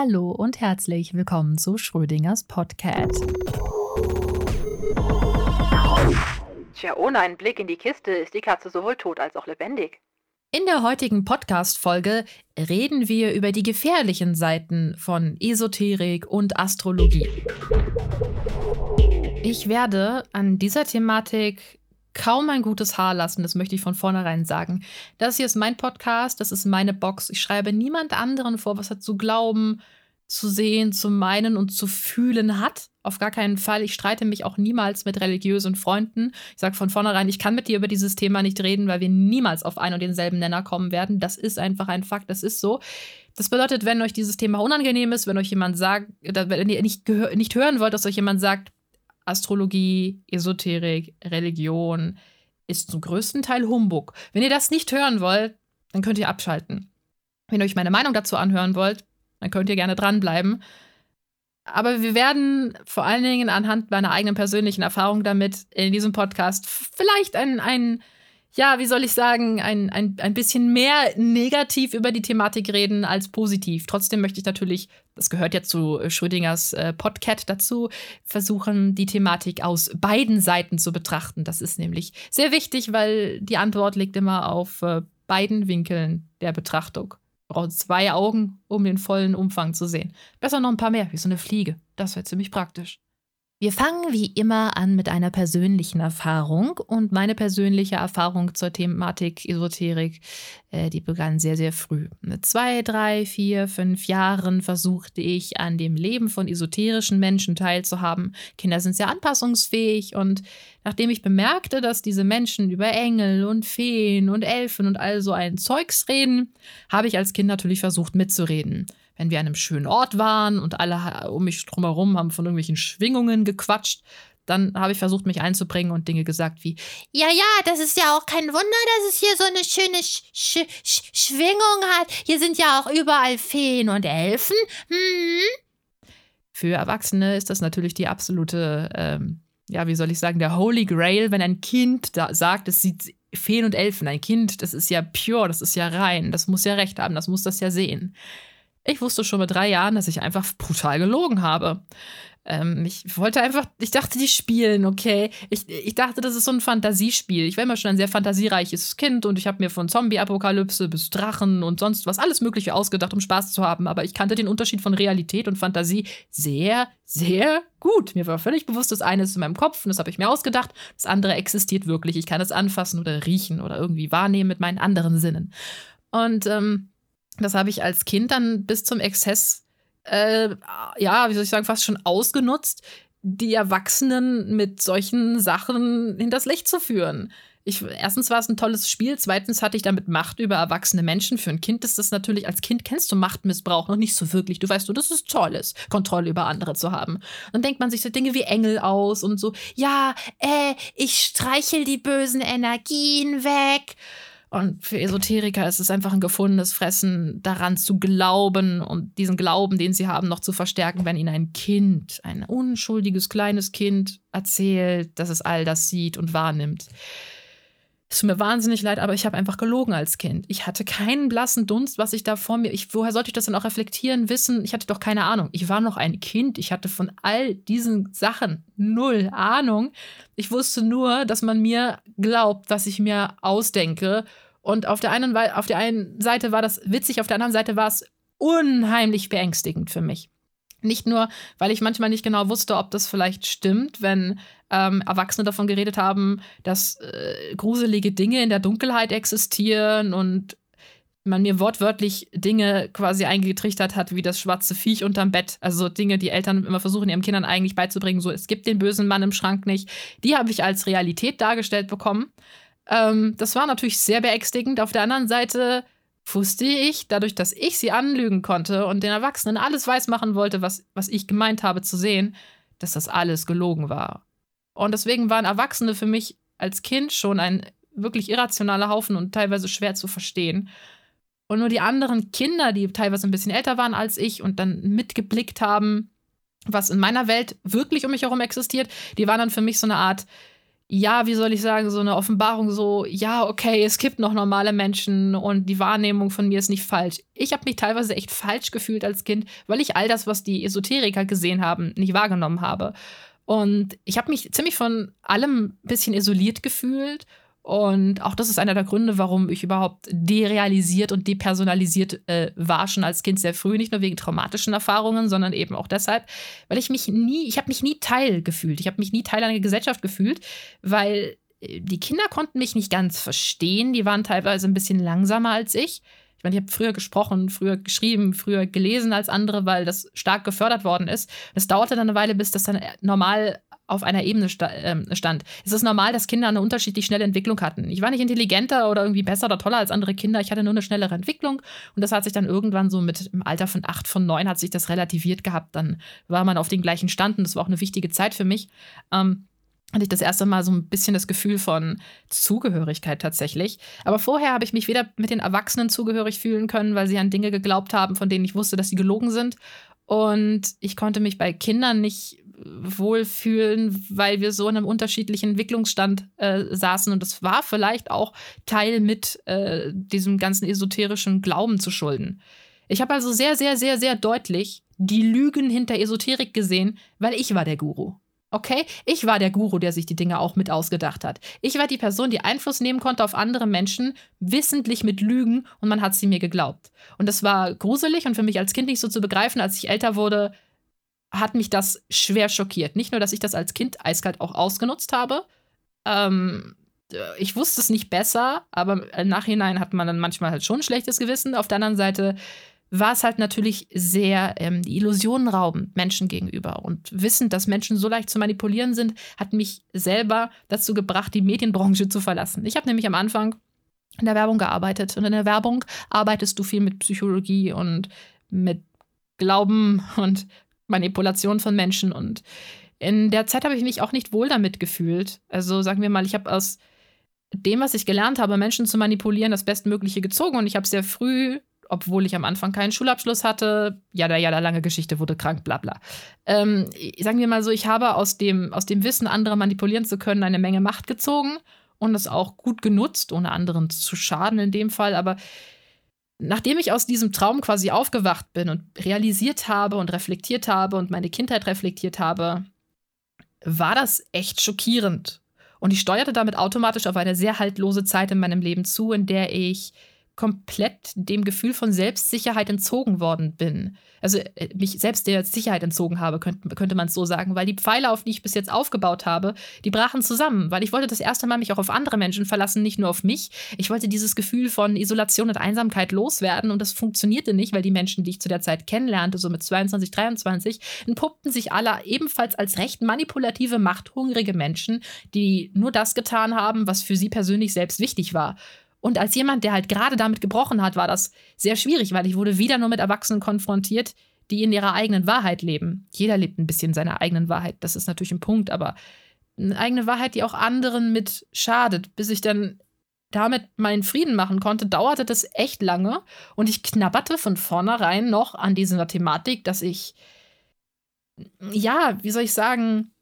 Hallo und herzlich willkommen zu Schrödingers Podcast. Tja, ohne einen Blick in die Kiste ist die Katze sowohl tot als auch lebendig. In der heutigen Podcast-Folge reden wir über die gefährlichen Seiten von Esoterik und Astrologie. Ich werde an dieser Thematik kaum ein gutes Haar lassen, das möchte ich von vornherein sagen. Das hier ist mein Podcast, das ist meine Box. Ich schreibe niemand anderen vor, was er zu glauben, zu sehen, zu meinen und zu fühlen hat. Auf gar keinen Fall. Ich streite mich auch niemals mit religiösen Freunden. Ich sage von vornherein, ich kann mit dir über dieses Thema nicht reden, weil wir niemals auf einen und denselben Nenner kommen werden. Das ist einfach ein Fakt, das ist so. Das bedeutet, wenn euch dieses Thema unangenehm ist, wenn euch jemand sagt, wenn ihr nicht, nicht hören wollt, dass euch jemand sagt, Astrologie, Esoterik, Religion ist zum größten Teil Humbug. Wenn ihr das nicht hören wollt, dann könnt ihr abschalten. Wenn ihr euch meine Meinung dazu anhören wollt, dann könnt ihr gerne dranbleiben. Aber wir werden vor allen Dingen anhand meiner eigenen persönlichen Erfahrung damit in diesem Podcast vielleicht ein, ein ja, wie soll ich sagen, ein, ein, ein bisschen mehr negativ über die Thematik reden als positiv. Trotzdem möchte ich natürlich, das gehört ja zu Schrödingers äh, Podcast dazu, versuchen, die Thematik aus beiden Seiten zu betrachten. Das ist nämlich sehr wichtig, weil die Antwort liegt immer auf äh, beiden Winkeln der Betrachtung. Braucht zwei Augen, um den vollen Umfang zu sehen. Besser noch ein paar mehr, wie so eine Fliege. Das wäre ziemlich praktisch. Wir fangen wie immer an mit einer persönlichen Erfahrung und meine persönliche Erfahrung zur Thematik Esoterik, äh, die begann sehr, sehr früh. Mit zwei, drei, vier, fünf Jahren versuchte ich an dem Leben von esoterischen Menschen teilzuhaben. Kinder sind sehr anpassungsfähig und nachdem ich bemerkte, dass diese Menschen über Engel und Feen und Elfen und all so ein Zeugs reden, habe ich als Kind natürlich versucht mitzureden wenn wir an einem schönen Ort waren und alle um mich drumherum haben von irgendwelchen Schwingungen gequatscht, dann habe ich versucht, mich einzubringen und Dinge gesagt wie, ja, ja, das ist ja auch kein Wunder, dass es hier so eine schöne Sch Sch Sch Schwingung hat. Hier sind ja auch überall Feen und Elfen. Hm. Für Erwachsene ist das natürlich die absolute, ähm, ja, wie soll ich sagen, der Holy Grail, wenn ein Kind da sagt, es sieht Feen und Elfen. Ein Kind, das ist ja pure, das ist ja rein, das muss ja recht haben, das muss das ja sehen. Ich wusste schon mit drei Jahren, dass ich einfach brutal gelogen habe. Ähm, ich wollte einfach, ich dachte, die spielen, okay. Ich, ich dachte, das ist so ein Fantasiespiel. Ich war immer schon ein sehr fantasiereiches Kind und ich habe mir von Zombie-Apokalypse bis Drachen und sonst was alles Mögliche ausgedacht, um Spaß zu haben. Aber ich kannte den Unterschied von Realität und Fantasie sehr, sehr gut. Mir war völlig bewusst, das eine ist in meinem Kopf und das habe ich mir ausgedacht. Das andere existiert wirklich. Ich kann es anfassen oder riechen oder irgendwie wahrnehmen mit meinen anderen Sinnen. Und ähm, das habe ich als Kind dann bis zum Exzess, äh, ja, wie soll ich sagen, fast schon ausgenutzt, die Erwachsenen mit solchen Sachen hinters Licht zu führen. Ich, erstens war es ein tolles Spiel, zweitens hatte ich damit Macht über erwachsene Menschen. Für ein Kind ist das natürlich, als Kind kennst du Machtmissbrauch noch nicht so wirklich. Du weißt nur, dass es toll ist, Kontrolle über andere zu haben. Dann denkt man sich so Dinge wie Engel aus und so, ja, äh, ich streichel die bösen Energien weg. Und für Esoteriker ist es einfach ein gefundenes Fressen, daran zu glauben und diesen Glauben, den sie haben, noch zu verstärken, wenn ihnen ein Kind, ein unschuldiges kleines Kind erzählt, dass es all das sieht und wahrnimmt. Es tut mir wahnsinnig leid, aber ich habe einfach gelogen als Kind. Ich hatte keinen blassen Dunst, was ich da vor mir. Ich, woher sollte ich das dann auch reflektieren, wissen? Ich hatte doch keine Ahnung. Ich war noch ein Kind. Ich hatte von all diesen Sachen null Ahnung. Ich wusste nur, dass man mir glaubt, was ich mir ausdenke. Und auf der einen, auf der einen Seite war das witzig, auf der anderen Seite war es unheimlich beängstigend für mich. Nicht nur, weil ich manchmal nicht genau wusste, ob das vielleicht stimmt, wenn ähm, Erwachsene davon geredet haben, dass äh, gruselige Dinge in der Dunkelheit existieren und man mir wortwörtlich Dinge quasi eingetrichtert hat, wie das schwarze Viech unterm Bett. Also Dinge, die Eltern immer versuchen, ihren Kindern eigentlich beizubringen, so es gibt den bösen Mann im Schrank nicht. Die habe ich als Realität dargestellt bekommen. Ähm, das war natürlich sehr beängstigend. Auf der anderen Seite wusste ich, dadurch, dass ich sie anlügen konnte und den Erwachsenen alles weismachen wollte, was, was ich gemeint habe zu sehen, dass das alles gelogen war. Und deswegen waren Erwachsene für mich als Kind schon ein wirklich irrationaler Haufen und teilweise schwer zu verstehen. Und nur die anderen Kinder, die teilweise ein bisschen älter waren als ich und dann mitgeblickt haben, was in meiner Welt wirklich um mich herum existiert, die waren dann für mich so eine Art ja, wie soll ich sagen, so eine Offenbarung, so, ja, okay, es gibt noch normale Menschen und die Wahrnehmung von mir ist nicht falsch. Ich habe mich teilweise echt falsch gefühlt als Kind, weil ich all das, was die Esoteriker gesehen haben, nicht wahrgenommen habe. Und ich habe mich ziemlich von allem ein bisschen isoliert gefühlt und auch das ist einer der Gründe, warum ich überhaupt derealisiert und depersonalisiert äh, war schon als Kind sehr früh, nicht nur wegen traumatischen Erfahrungen, sondern eben auch deshalb, weil ich mich nie, ich habe mich nie Teil gefühlt. Ich habe mich nie Teil einer Gesellschaft gefühlt, weil äh, die Kinder konnten mich nicht ganz verstehen. Die waren teilweise ein bisschen langsamer als ich. Ich meine, ich habe früher gesprochen, früher geschrieben, früher gelesen als andere, weil das stark gefördert worden ist. Es dauerte dann eine Weile, bis das dann äh, normal auf einer Ebene sta äh, stand. Es ist normal, dass Kinder eine unterschiedlich schnelle Entwicklung hatten. Ich war nicht intelligenter oder irgendwie besser oder toller als andere Kinder. Ich hatte nur eine schnellere Entwicklung. Und das hat sich dann irgendwann so mit im Alter von acht, von neun hat sich das relativiert gehabt. Dann war man auf den gleichen Stand und das war auch eine wichtige Zeit für mich. Ähm, hatte ich das erste Mal so ein bisschen das Gefühl von Zugehörigkeit tatsächlich. Aber vorher habe ich mich weder mit den Erwachsenen zugehörig fühlen können, weil sie an Dinge geglaubt haben, von denen ich wusste, dass sie gelogen sind. Und ich konnte mich bei Kindern nicht wohlfühlen, weil wir so in einem unterschiedlichen Entwicklungsstand äh, saßen. Und das war vielleicht auch Teil mit äh, diesem ganzen esoterischen Glauben zu schulden. Ich habe also sehr, sehr, sehr, sehr deutlich die Lügen hinter Esoterik gesehen, weil ich war der Guru. Okay? Ich war der Guru, der sich die Dinge auch mit ausgedacht hat. Ich war die Person, die Einfluss nehmen konnte auf andere Menschen, wissentlich mit Lügen und man hat sie mir geglaubt. Und das war gruselig und für mich als Kind nicht so zu begreifen. Als ich älter wurde, hat mich das schwer schockiert. Nicht nur, dass ich das als Kind eiskalt auch ausgenutzt habe. Ähm, ich wusste es nicht besser, aber im Nachhinein hat man dann manchmal halt schon ein schlechtes Gewissen. Auf der anderen Seite war es halt natürlich sehr ähm, Illusionen rauben Menschen gegenüber. Und wissend, dass Menschen so leicht zu manipulieren sind, hat mich selber dazu gebracht, die Medienbranche zu verlassen. Ich habe nämlich am Anfang in der Werbung gearbeitet. Und in der Werbung arbeitest du viel mit Psychologie und mit Glauben und Manipulation von Menschen. Und in der Zeit habe ich mich auch nicht wohl damit gefühlt. Also sagen wir mal, ich habe aus dem, was ich gelernt habe, Menschen zu manipulieren, das Bestmögliche gezogen. Und ich habe sehr früh, obwohl ich am Anfang keinen Schulabschluss hatte, ja, ja, da lange Geschichte, wurde krank, bla bla. Ähm, sagen wir mal so, ich habe aus dem, aus dem Wissen, andere manipulieren zu können, eine Menge Macht gezogen und das auch gut genutzt, ohne anderen zu schaden in dem Fall. Aber nachdem ich aus diesem Traum quasi aufgewacht bin und realisiert habe und reflektiert habe und meine Kindheit reflektiert habe, war das echt schockierend. Und ich steuerte damit automatisch auf eine sehr haltlose Zeit in meinem Leben zu, in der ich komplett dem Gefühl von Selbstsicherheit entzogen worden bin. Also äh, mich selbst der Sicherheit entzogen habe, könnte, könnte man es so sagen, weil die Pfeile, auf die ich bis jetzt aufgebaut habe, die brachen zusammen, weil ich wollte das erste Mal mich auch auf andere Menschen verlassen, nicht nur auf mich. Ich wollte dieses Gefühl von Isolation und Einsamkeit loswerden und das funktionierte nicht, weil die Menschen, die ich zu der Zeit kennenlernte, so mit 22, 23, entpuppten sich alle ebenfalls als recht manipulative, machthungrige Menschen, die nur das getan haben, was für sie persönlich selbst wichtig war. Und als jemand, der halt gerade damit gebrochen hat, war das sehr schwierig, weil ich wurde wieder nur mit Erwachsenen konfrontiert, die in ihrer eigenen Wahrheit leben. Jeder lebt ein bisschen seiner eigenen Wahrheit, das ist natürlich ein Punkt, aber eine eigene Wahrheit, die auch anderen mit schadet. Bis ich dann damit meinen Frieden machen konnte, dauerte das echt lange und ich knabberte von vornherein noch an dieser Thematik, dass ich, ja, wie soll ich sagen,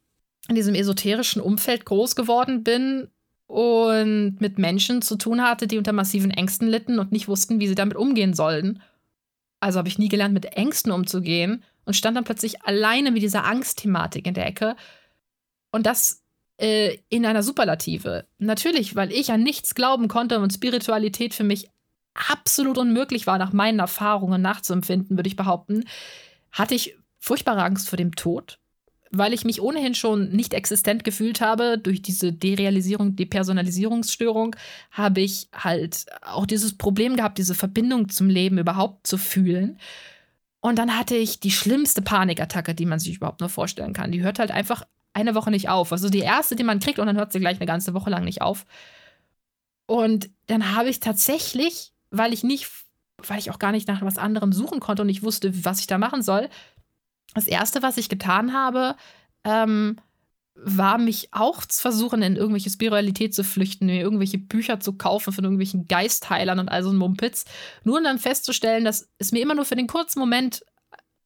in diesem esoterischen Umfeld groß geworden bin und mit Menschen zu tun hatte, die unter massiven Ängsten litten und nicht wussten, wie sie damit umgehen sollten. Also habe ich nie gelernt, mit Ängsten umzugehen und stand dann plötzlich alleine mit dieser Angstthematik in der Ecke. Und das äh, in einer Superlative. Natürlich, weil ich an nichts glauben konnte und Spiritualität für mich absolut unmöglich war, nach meinen Erfahrungen nachzuempfinden, würde ich behaupten, hatte ich furchtbare Angst vor dem Tod weil ich mich ohnehin schon nicht existent gefühlt habe durch diese Derealisierung, Depersonalisierungsstörung, habe ich halt auch dieses Problem gehabt, diese Verbindung zum Leben überhaupt zu fühlen. Und dann hatte ich die schlimmste Panikattacke, die man sich überhaupt nur vorstellen kann. Die hört halt einfach eine Woche nicht auf. Also die erste, die man kriegt, und dann hört sie gleich eine ganze Woche lang nicht auf. Und dann habe ich tatsächlich, weil ich nicht, weil ich auch gar nicht nach was anderem suchen konnte und ich wusste, was ich da machen soll, das Erste, was ich getan habe, ähm, war mich auch zu versuchen, in irgendwelche Spiritualität zu flüchten, mir irgendwelche Bücher zu kaufen von irgendwelchen Geistheilern und all so ein Mumpitz. Nur um dann festzustellen, dass es mir immer nur für den kurzen Moment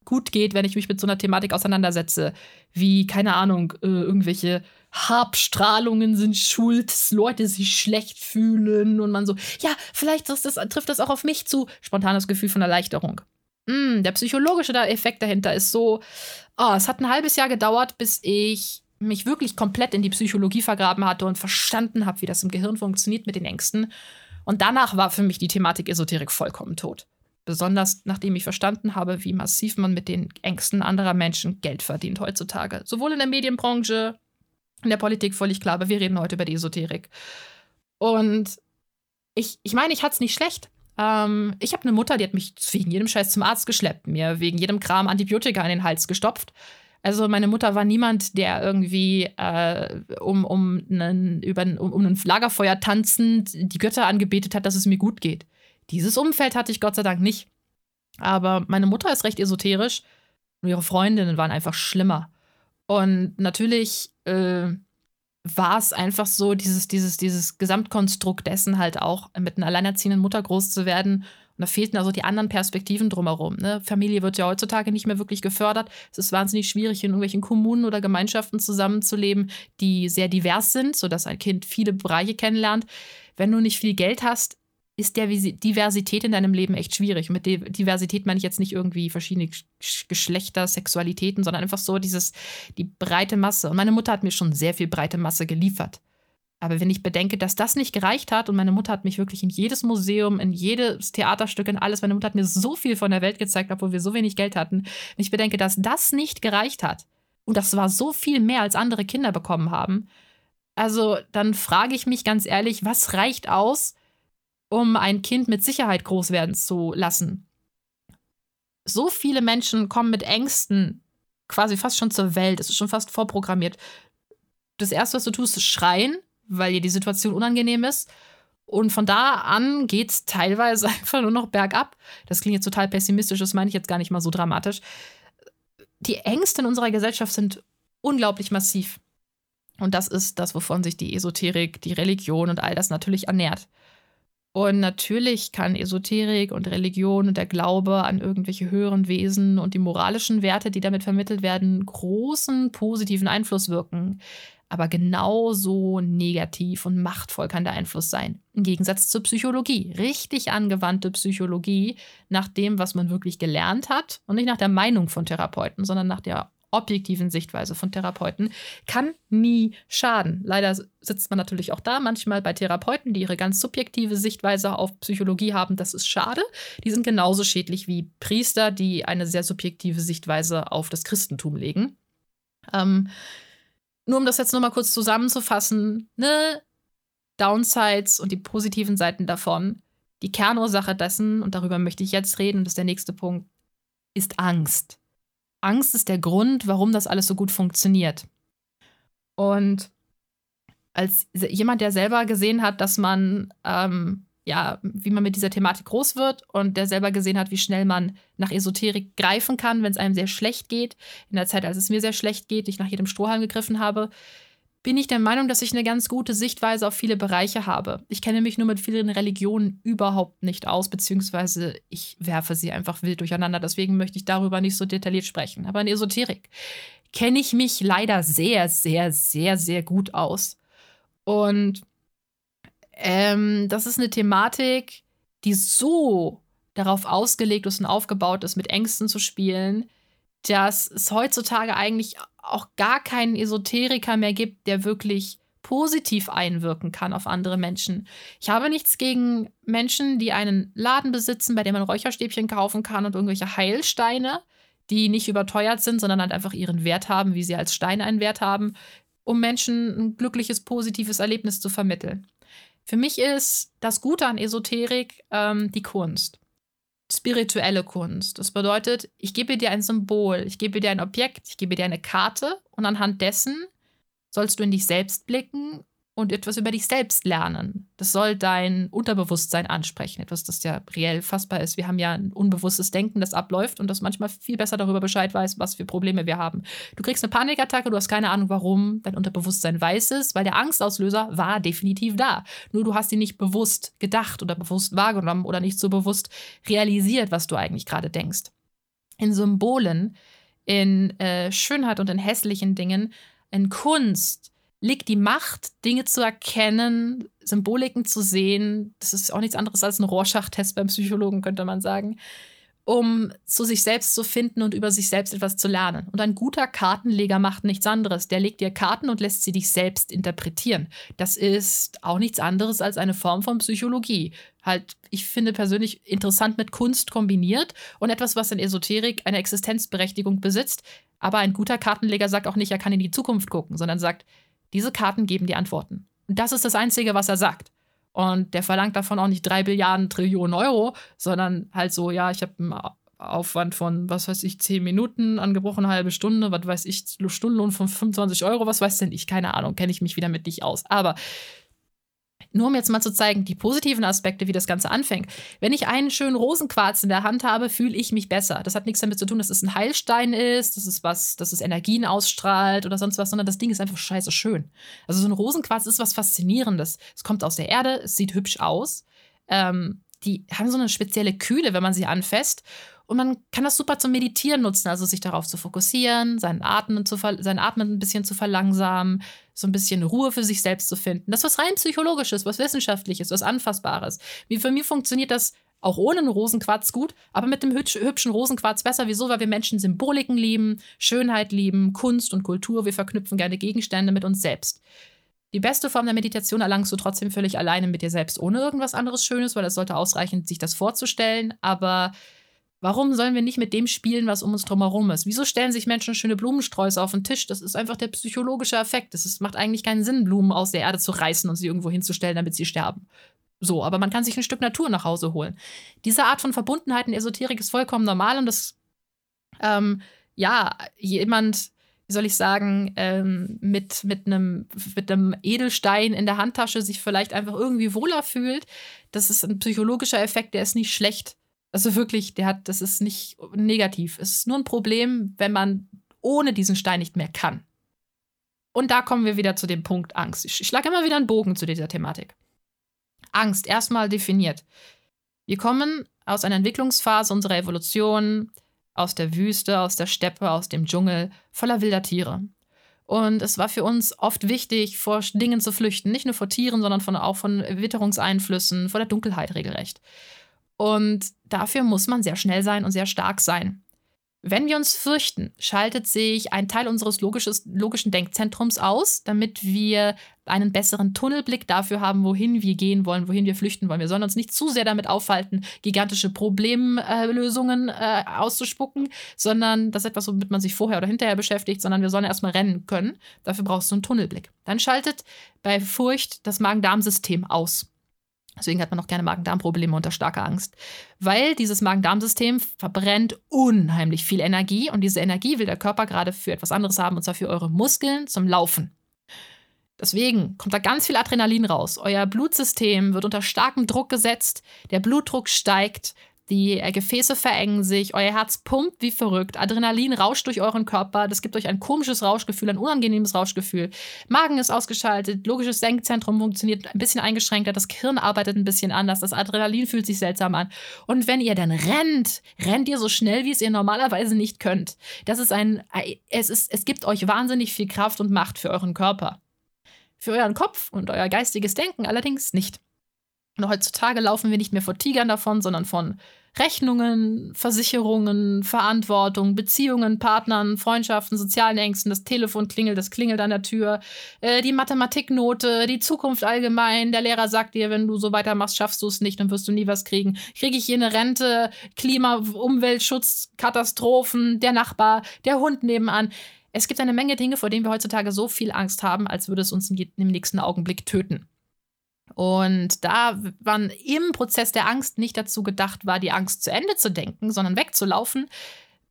gut geht, wenn ich mich mit so einer Thematik auseinandersetze, wie, keine Ahnung, äh, irgendwelche Habstrahlungen sind schuld, dass Leute sich schlecht fühlen und man so, ja, vielleicht das, das, trifft das auch auf mich zu. Spontanes Gefühl von Erleichterung. Mm, der psychologische Effekt dahinter ist so, oh, es hat ein halbes Jahr gedauert, bis ich mich wirklich komplett in die Psychologie vergraben hatte und verstanden habe, wie das im Gehirn funktioniert mit den Ängsten. Und danach war für mich die Thematik Esoterik vollkommen tot. Besonders nachdem ich verstanden habe, wie massiv man mit den Ängsten anderer Menschen Geld verdient heutzutage. Sowohl in der Medienbranche, in der Politik völlig klar, aber wir reden heute über die Esoterik. Und ich, ich meine, ich hatte es nicht schlecht. Ähm, ich habe eine Mutter, die hat mich wegen jedem Scheiß zum Arzt geschleppt, mir wegen jedem Kram Antibiotika in den Hals gestopft. Also meine Mutter war niemand, der irgendwie äh, um, um, einen, über, um, um ein Lagerfeuer tanzend die Götter angebetet hat, dass es mir gut geht. Dieses Umfeld hatte ich Gott sei Dank nicht. Aber meine Mutter ist recht esoterisch und ihre Freundinnen waren einfach schlimmer. Und natürlich äh, war es einfach so, dieses, dieses, dieses Gesamtkonstrukt dessen halt auch mit einer alleinerziehenden Mutter groß zu werden und da fehlten also die anderen Perspektiven drumherum. Ne? Familie wird ja heutzutage nicht mehr wirklich gefördert. Es ist wahnsinnig schwierig, in irgendwelchen Kommunen oder Gemeinschaften zusammenzuleben, die sehr divers sind, sodass ein Kind viele Bereiche kennenlernt. Wenn du nicht viel Geld hast, ist der Diversität in deinem Leben echt schwierig. Und mit Diversität meine ich jetzt nicht irgendwie verschiedene Geschlechter, Sexualitäten, sondern einfach so dieses, die breite Masse. Und meine Mutter hat mir schon sehr viel breite Masse geliefert. Aber wenn ich bedenke, dass das nicht gereicht hat und meine Mutter hat mich wirklich in jedes Museum, in jedes Theaterstück, in alles, meine Mutter hat mir so viel von der Welt gezeigt, obwohl wir so wenig Geld hatten. Wenn ich bedenke, dass das nicht gereicht hat und das war so viel mehr, als andere Kinder bekommen haben, also dann frage ich mich ganz ehrlich, was reicht aus, um ein Kind mit Sicherheit groß werden zu lassen? So viele Menschen kommen mit Ängsten quasi fast schon zur Welt. Es ist schon fast vorprogrammiert. Das Erste, was du tust, ist schreien weil ihr die Situation unangenehm ist. Und von da an geht es teilweise einfach nur noch bergab. Das klingt jetzt total pessimistisch, das meine ich jetzt gar nicht mal so dramatisch. Die Ängste in unserer Gesellschaft sind unglaublich massiv. Und das ist das, wovon sich die Esoterik, die Religion und all das natürlich ernährt. Und natürlich kann Esoterik und Religion und der Glaube an irgendwelche höheren Wesen und die moralischen Werte, die damit vermittelt werden, großen positiven Einfluss wirken aber genauso negativ und machtvoll kann der Einfluss sein. Im Gegensatz zur Psychologie. Richtig angewandte Psychologie nach dem, was man wirklich gelernt hat und nicht nach der Meinung von Therapeuten, sondern nach der objektiven Sichtweise von Therapeuten, kann nie schaden. Leider sitzt man natürlich auch da manchmal bei Therapeuten, die ihre ganz subjektive Sichtweise auf Psychologie haben. Das ist schade. Die sind genauso schädlich wie Priester, die eine sehr subjektive Sichtweise auf das Christentum legen. Ähm, nur um das jetzt nochmal kurz zusammenzufassen, ne? Downsides und die positiven Seiten davon. Die Kernursache dessen, und darüber möchte ich jetzt reden, das ist der nächste Punkt, ist Angst. Angst ist der Grund, warum das alles so gut funktioniert. Und als jemand, der selber gesehen hat, dass man ähm, ja, wie man mit dieser Thematik groß wird und der selber gesehen hat, wie schnell man nach Esoterik greifen kann, wenn es einem sehr schlecht geht. In der Zeit, als es mir sehr schlecht geht, ich nach jedem Strohhalm gegriffen habe, bin ich der Meinung, dass ich eine ganz gute Sichtweise auf viele Bereiche habe. Ich kenne mich nur mit vielen Religionen überhaupt nicht aus, beziehungsweise ich werfe sie einfach wild durcheinander. Deswegen möchte ich darüber nicht so detailliert sprechen. Aber in Esoterik kenne ich mich leider sehr, sehr, sehr, sehr gut aus. Und ähm, das ist eine Thematik, die so darauf ausgelegt ist und aufgebaut ist, mit Ängsten zu spielen, dass es heutzutage eigentlich auch gar keinen Esoteriker mehr gibt, der wirklich positiv einwirken kann auf andere Menschen. Ich habe nichts gegen Menschen, die einen Laden besitzen, bei dem man Räucherstäbchen kaufen kann und irgendwelche Heilsteine, die nicht überteuert sind, sondern halt einfach ihren Wert haben, wie sie als Stein einen Wert haben, um Menschen ein glückliches, positives Erlebnis zu vermitteln. Für mich ist das Gute an Esoterik ähm, die Kunst. Spirituelle Kunst. Das bedeutet, ich gebe dir ein Symbol, ich gebe dir ein Objekt, ich gebe dir eine Karte und anhand dessen sollst du in dich selbst blicken und etwas über dich selbst lernen. Das soll dein Unterbewusstsein ansprechen, etwas, das ja reell fassbar ist. Wir haben ja ein unbewusstes Denken, das abläuft und das manchmal viel besser darüber Bescheid weiß, was für Probleme wir haben. Du kriegst eine Panikattacke, du hast keine Ahnung, warum. Dein Unterbewusstsein weiß es, weil der Angstauslöser war definitiv da. Nur du hast ihn nicht bewusst gedacht oder bewusst wahrgenommen oder nicht so bewusst realisiert, was du eigentlich gerade denkst. In Symbolen, in äh, Schönheit und in hässlichen Dingen, in Kunst, liegt die Macht, Dinge zu erkennen, Symboliken zu sehen. Das ist auch nichts anderes als ein Rorschach-Test beim Psychologen, könnte man sagen um zu sich selbst zu finden und über sich selbst etwas zu lernen. Und ein guter Kartenleger macht nichts anderes. Der legt dir Karten und lässt sie dich selbst interpretieren. Das ist auch nichts anderes als eine Form von Psychologie. Halt, ich finde persönlich interessant mit Kunst kombiniert und etwas, was in Esoterik eine Existenzberechtigung besitzt. Aber ein guter Kartenleger sagt auch nicht, er kann in die Zukunft gucken, sondern sagt, diese Karten geben die Antworten. Und das ist das Einzige, was er sagt. Und der verlangt davon auch nicht drei Billiarden Trillionen Euro, sondern halt so, ja, ich habe einen Aufwand von, was weiß ich, zehn Minuten, angebrochen eine halbe Stunde, was weiß ich, Stundenlohn von 25 Euro, was weiß denn ich, keine Ahnung, kenne ich mich wieder mit nicht aus. Aber nur um jetzt mal zu zeigen, die positiven Aspekte, wie das Ganze anfängt. Wenn ich einen schönen Rosenquarz in der Hand habe, fühle ich mich besser. Das hat nichts damit zu tun, dass es ein Heilstein ist, dass es was, dass es Energien ausstrahlt oder sonst was, sondern das Ding ist einfach scheiße schön. Also so ein Rosenquarz ist was Faszinierendes. Es kommt aus der Erde, es sieht hübsch aus. Ähm, die haben so eine spezielle Kühle, wenn man sie anfasst. Und man kann das super zum Meditieren nutzen, also sich darauf zu fokussieren, seinen Atmen, zu seinen Atmen ein bisschen zu verlangsamen, so ein bisschen Ruhe für sich selbst zu finden. Das ist was rein psychologisches, was wissenschaftliches, was anfassbares. Wie für mich funktioniert das auch ohne einen Rosenquarz gut, aber mit dem hübschen Rosenquarz besser. Wieso? Weil wir Menschen Symboliken lieben, Schönheit lieben, Kunst und Kultur. Wir verknüpfen gerne Gegenstände mit uns selbst. Die beste Form der Meditation erlangst du trotzdem völlig alleine mit dir selbst, ohne irgendwas anderes Schönes, weil es sollte ausreichen, sich das vorzustellen. Aber Warum sollen wir nicht mit dem spielen, was um uns drumherum ist? Wieso stellen sich Menschen schöne Blumensträuße auf den Tisch? Das ist einfach der psychologische Effekt. Es macht eigentlich keinen Sinn, Blumen aus der Erde zu reißen und sie irgendwo hinzustellen, damit sie sterben. So, aber man kann sich ein Stück Natur nach Hause holen. Diese Art von Verbundenheit in Esoterik ist vollkommen normal und das, ähm, ja, jemand, wie soll ich sagen, ähm, mit, mit, einem, mit einem Edelstein in der Handtasche sich vielleicht einfach irgendwie wohler fühlt, das ist ein psychologischer Effekt, der ist nicht schlecht. Also wirklich, der hat, das ist nicht negativ. Es ist nur ein Problem, wenn man ohne diesen Stein nicht mehr kann. Und da kommen wir wieder zu dem Punkt Angst. Ich schlage immer wieder einen Bogen zu dieser Thematik. Angst, erstmal definiert. Wir kommen aus einer Entwicklungsphase unserer Evolution, aus der Wüste, aus der Steppe, aus dem Dschungel, voller wilder Tiere. Und es war für uns oft wichtig, vor Dingen zu flüchten. Nicht nur vor Tieren, sondern von, auch von Witterungseinflüssen, vor der Dunkelheit regelrecht. Und dafür muss man sehr schnell sein und sehr stark sein. Wenn wir uns fürchten, schaltet sich ein Teil unseres logischen Denkzentrums aus, damit wir einen besseren Tunnelblick dafür haben, wohin wir gehen wollen, wohin wir flüchten wollen. Wir sollen uns nicht zu sehr damit aufhalten, gigantische Problemlösungen äh, auszuspucken, sondern das ist etwas, womit man sich vorher oder hinterher beschäftigt, sondern wir sollen erstmal rennen können. Dafür brauchst du einen Tunnelblick. Dann schaltet bei Furcht das Magen-Darm-System aus. Deswegen hat man auch gerne Magen-Darm-Probleme unter starker Angst. Weil dieses Magen-Darm-System verbrennt unheimlich viel Energie und diese Energie will der Körper gerade für etwas anderes haben, und zwar für eure Muskeln zum Laufen. Deswegen kommt da ganz viel Adrenalin raus. Euer Blutsystem wird unter starkem Druck gesetzt, der Blutdruck steigt, die äh, Gefäße verengen sich, euer Herz pumpt wie verrückt, Adrenalin rauscht durch euren Körper, das gibt euch ein komisches Rauschgefühl, ein unangenehmes Rauschgefühl. Magen ist ausgeschaltet, logisches Senkzentrum funktioniert ein bisschen eingeschränkter, das Gehirn arbeitet ein bisschen anders, das Adrenalin fühlt sich seltsam an. Und wenn ihr dann rennt, rennt ihr so schnell, wie es ihr normalerweise nicht könnt. Das ist ein, es, ist, es gibt euch wahnsinnig viel Kraft und Macht für euren Körper. Für euren Kopf und euer geistiges Denken allerdings nicht. Und heutzutage laufen wir nicht mehr vor Tigern davon, sondern von Rechnungen, Versicherungen, Verantwortung, Beziehungen, Partnern, Freundschaften, sozialen Ängsten, das Telefon klingelt, das klingelt an der Tür, äh, die Mathematiknote, die Zukunft allgemein. Der Lehrer sagt dir, wenn du so weitermachst, schaffst du es nicht, dann wirst du nie was kriegen. Kriege ich hier eine Rente, Klima, Umweltschutz, Katastrophen, der Nachbar, der Hund nebenan. Es gibt eine Menge Dinge, vor denen wir heutzutage so viel Angst haben, als würde es uns im nächsten Augenblick töten. Und da man im Prozess der Angst nicht dazu gedacht war, die Angst zu Ende zu denken, sondern wegzulaufen,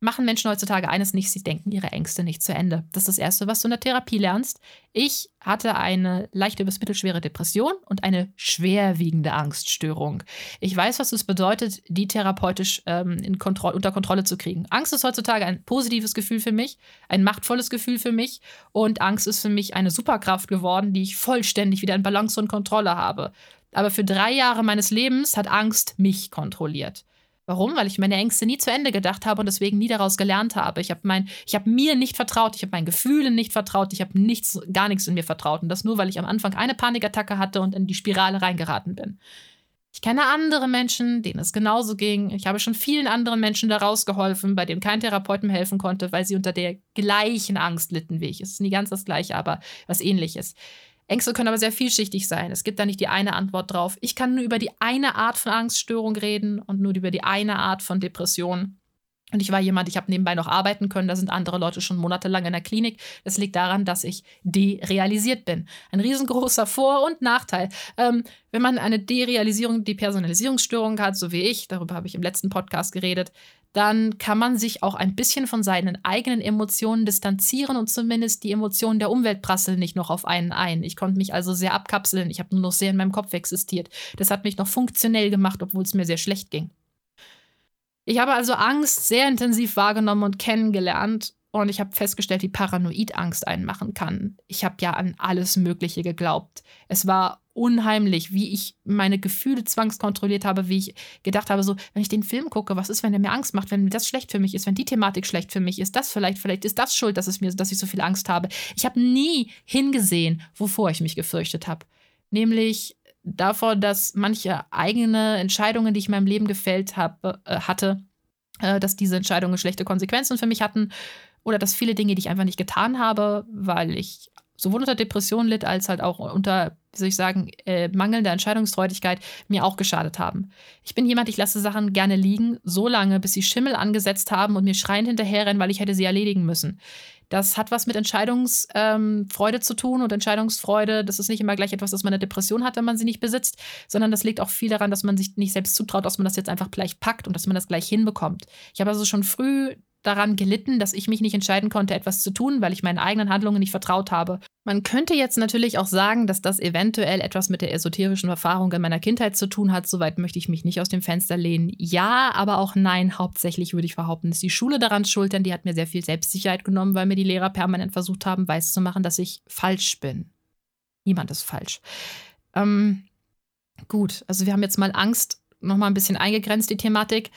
machen Menschen heutzutage eines nicht, sie denken ihre Ängste nicht zu Ende. Das ist das Erste, was du in der Therapie lernst. Ich hatte eine leichte bis mittelschwere Depression und eine schwerwiegende Angststörung. Ich weiß, was es bedeutet, die therapeutisch ähm, Kontro unter Kontrolle zu kriegen. Angst ist heutzutage ein positives Gefühl für mich, ein machtvolles Gefühl für mich und Angst ist für mich eine Superkraft geworden, die ich vollständig wieder in Balance und Kontrolle habe. Aber für drei Jahre meines Lebens hat Angst mich kontrolliert Warum? Weil ich meine Ängste nie zu Ende gedacht habe und deswegen nie daraus gelernt habe. Ich habe mein, ich habe mir nicht vertraut, ich habe meinen Gefühlen nicht vertraut, ich habe nichts, gar nichts in mir vertraut. Und das nur, weil ich am Anfang eine Panikattacke hatte und in die Spirale reingeraten bin. Ich kenne andere Menschen, denen es genauso ging. Ich habe schon vielen anderen Menschen daraus geholfen, bei denen kein Therapeut mir helfen konnte, weil sie unter der gleichen Angst litten wie ich. Es ist nie ganz das Gleiche, aber was ähnliches. Ängste können aber sehr vielschichtig sein. Es gibt da nicht die eine Antwort drauf. Ich kann nur über die eine Art von Angststörung reden und nur über die eine Art von Depression. Und ich war jemand, ich habe nebenbei noch arbeiten können. Da sind andere Leute schon monatelang in der Klinik. Das liegt daran, dass ich derealisiert bin. Ein riesengroßer Vor- und Nachteil. Ähm, wenn man eine Derealisierung, Depersonalisierungsstörung hat, so wie ich, darüber habe ich im letzten Podcast geredet, dann kann man sich auch ein bisschen von seinen eigenen Emotionen distanzieren und zumindest die Emotionen der Umwelt prasseln nicht noch auf einen ein. Ich konnte mich also sehr abkapseln. Ich habe nur noch sehr in meinem Kopf existiert. Das hat mich noch funktionell gemacht, obwohl es mir sehr schlecht ging. Ich habe also Angst sehr intensiv wahrgenommen und kennengelernt und ich habe festgestellt, wie paranoid Angst einen machen kann. Ich habe ja an alles Mögliche geglaubt. Es war unheimlich, wie ich meine Gefühle zwangskontrolliert habe, wie ich gedacht habe, so, wenn ich den Film gucke, was ist, wenn er mir Angst macht, wenn das schlecht für mich ist, wenn die Thematik schlecht für mich ist, das vielleicht, vielleicht ist das schuld, dass es mir, dass ich so viel Angst habe. Ich habe nie hingesehen, wovor ich mich gefürchtet habe. Nämlich davor, dass manche eigene Entscheidungen, die ich in meinem Leben gefällt habe, äh, hatte, äh, dass diese Entscheidungen schlechte Konsequenzen für mich hatten oder dass viele Dinge, die ich einfach nicht getan habe, weil ich sowohl unter Depression litt, als halt auch unter, wie soll ich sagen, äh, mangelnder Entscheidungsfreudigkeit mir auch geschadet haben. Ich bin jemand, ich lasse Sachen gerne liegen, so lange, bis sie Schimmel angesetzt haben und mir schreiend hinterherrennen, weil ich hätte sie erledigen müssen. Das hat was mit Entscheidungsfreude ähm, zu tun und Entscheidungsfreude, das ist nicht immer gleich etwas, das man eine Depression hat, wenn man sie nicht besitzt, sondern das liegt auch viel daran, dass man sich nicht selbst zutraut, dass man das jetzt einfach gleich packt und dass man das gleich hinbekommt. Ich habe also schon früh daran gelitten, dass ich mich nicht entscheiden konnte, etwas zu tun, weil ich meinen eigenen Handlungen nicht vertraut habe. Man könnte jetzt natürlich auch sagen, dass das eventuell etwas mit der esoterischen Erfahrung in meiner Kindheit zu tun hat. Soweit möchte ich mich nicht aus dem Fenster lehnen. Ja, aber auch nein. Hauptsächlich würde ich behaupten, ist die Schule daran schuld, denn die hat mir sehr viel Selbstsicherheit genommen, weil mir die Lehrer permanent versucht haben, weiszumachen, dass ich falsch bin. Niemand ist falsch. Ähm, gut, also wir haben jetzt mal Angst nochmal ein bisschen eingegrenzt, die Thematik.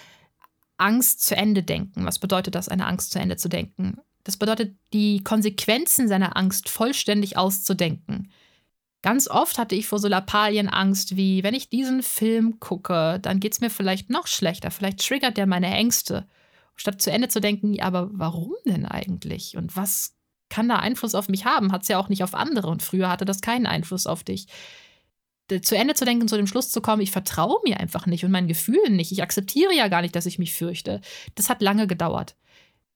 Angst zu Ende denken. Was bedeutet das, eine Angst zu Ende zu denken? Das bedeutet, die Konsequenzen seiner Angst vollständig auszudenken. Ganz oft hatte ich vor so Lappalien Angst, wie wenn ich diesen Film gucke, dann geht es mir vielleicht noch schlechter, vielleicht triggert der meine Ängste. Statt zu Ende zu denken, aber warum denn eigentlich? Und was kann da Einfluss auf mich haben? Hat es ja auch nicht auf andere und früher hatte das keinen Einfluss auf dich zu Ende zu denken, zu dem Schluss zu kommen, ich vertraue mir einfach nicht und meinen Gefühlen nicht. Ich akzeptiere ja gar nicht, dass ich mich fürchte. Das hat lange gedauert.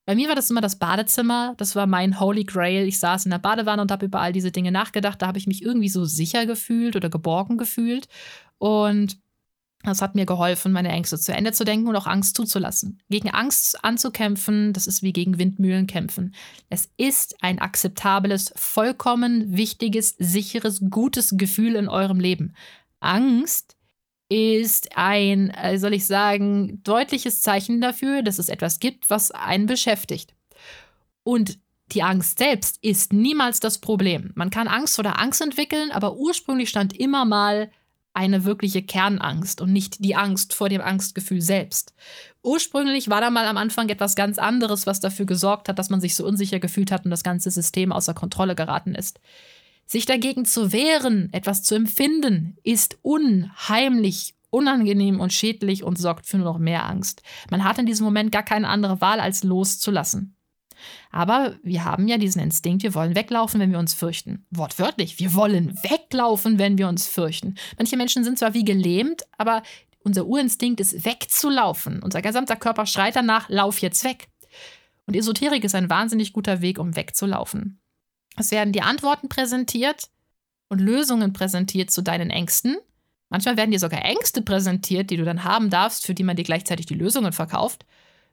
Bei mir war das immer das Badezimmer, das war mein Holy Grail. Ich saß in der Badewanne und habe über all diese Dinge nachgedacht. Da habe ich mich irgendwie so sicher gefühlt oder geborgen gefühlt. Und das hat mir geholfen, meine Ängste zu Ende zu denken und auch Angst zuzulassen. Gegen Angst anzukämpfen, das ist wie gegen Windmühlen kämpfen. Es ist ein akzeptables, vollkommen wichtiges, sicheres, gutes Gefühl in eurem Leben. Angst ist ein, äh, soll ich sagen, deutliches Zeichen dafür, dass es etwas gibt, was einen beschäftigt. Und die Angst selbst ist niemals das Problem. Man kann Angst oder Angst entwickeln, aber ursprünglich stand immer mal eine wirkliche Kernangst und nicht die Angst vor dem Angstgefühl selbst. Ursprünglich war da mal am Anfang etwas ganz anderes, was dafür gesorgt hat, dass man sich so unsicher gefühlt hat und das ganze System außer Kontrolle geraten ist. Sich dagegen zu wehren, etwas zu empfinden, ist unheimlich unangenehm und schädlich und sorgt für nur noch mehr Angst. Man hat in diesem Moment gar keine andere Wahl, als loszulassen. Aber wir haben ja diesen Instinkt, wir wollen weglaufen, wenn wir uns fürchten. Wortwörtlich, wir wollen weglaufen, wenn wir uns fürchten. Manche Menschen sind zwar wie gelähmt, aber unser Urinstinkt ist wegzulaufen. Unser gesamter Körper schreit danach, lauf jetzt weg. Und Esoterik ist ein wahnsinnig guter Weg, um wegzulaufen. Es werden dir Antworten präsentiert und Lösungen präsentiert zu deinen Ängsten. Manchmal werden dir sogar Ängste präsentiert, die du dann haben darfst, für die man dir gleichzeitig die Lösungen verkauft.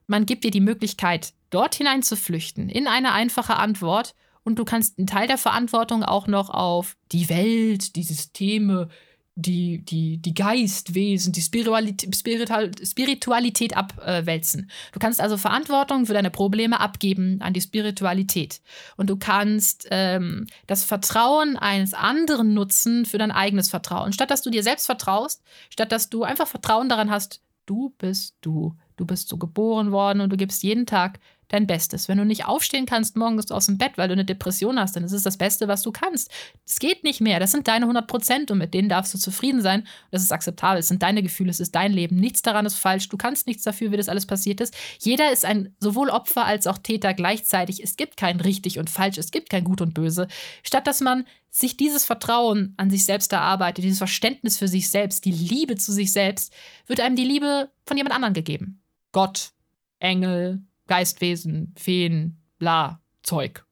Man gibt dir die Möglichkeit, dort hinein zu flüchten, in eine einfache Antwort. Und du kannst einen Teil der Verantwortung auch noch auf die Welt, die Systeme, die, die, die Geistwesen, die Spiritualität, abwälzen. Du kannst also Verantwortung für deine Probleme abgeben an die Spiritualität. Und du kannst ähm, das Vertrauen eines anderen nutzen für dein eigenes Vertrauen. Statt dass du dir selbst vertraust, statt dass du einfach Vertrauen daran hast, Du bist du. Du bist so geboren worden und du gibst jeden Tag dein Bestes. Wenn du nicht aufstehen kannst morgens aus dem Bett, weil du eine Depression hast, dann ist es das Beste, was du kannst. Es geht nicht mehr. Das sind deine 100 Prozent und mit denen darfst du zufrieden sein. Das ist akzeptabel. Es sind deine Gefühle, es ist dein Leben. Nichts daran ist falsch. Du kannst nichts dafür, wie das alles passiert ist. Jeder ist ein sowohl Opfer als auch Täter gleichzeitig. Es gibt kein richtig und falsch. Es gibt kein gut und böse. Statt dass man sich dieses Vertrauen an sich selbst erarbeitet, dieses Verständnis für sich selbst, die Liebe zu sich selbst, wird einem die Liebe von jemand anderem gegeben. Gott, Engel, Geistwesen, Feen, bla, Zeug.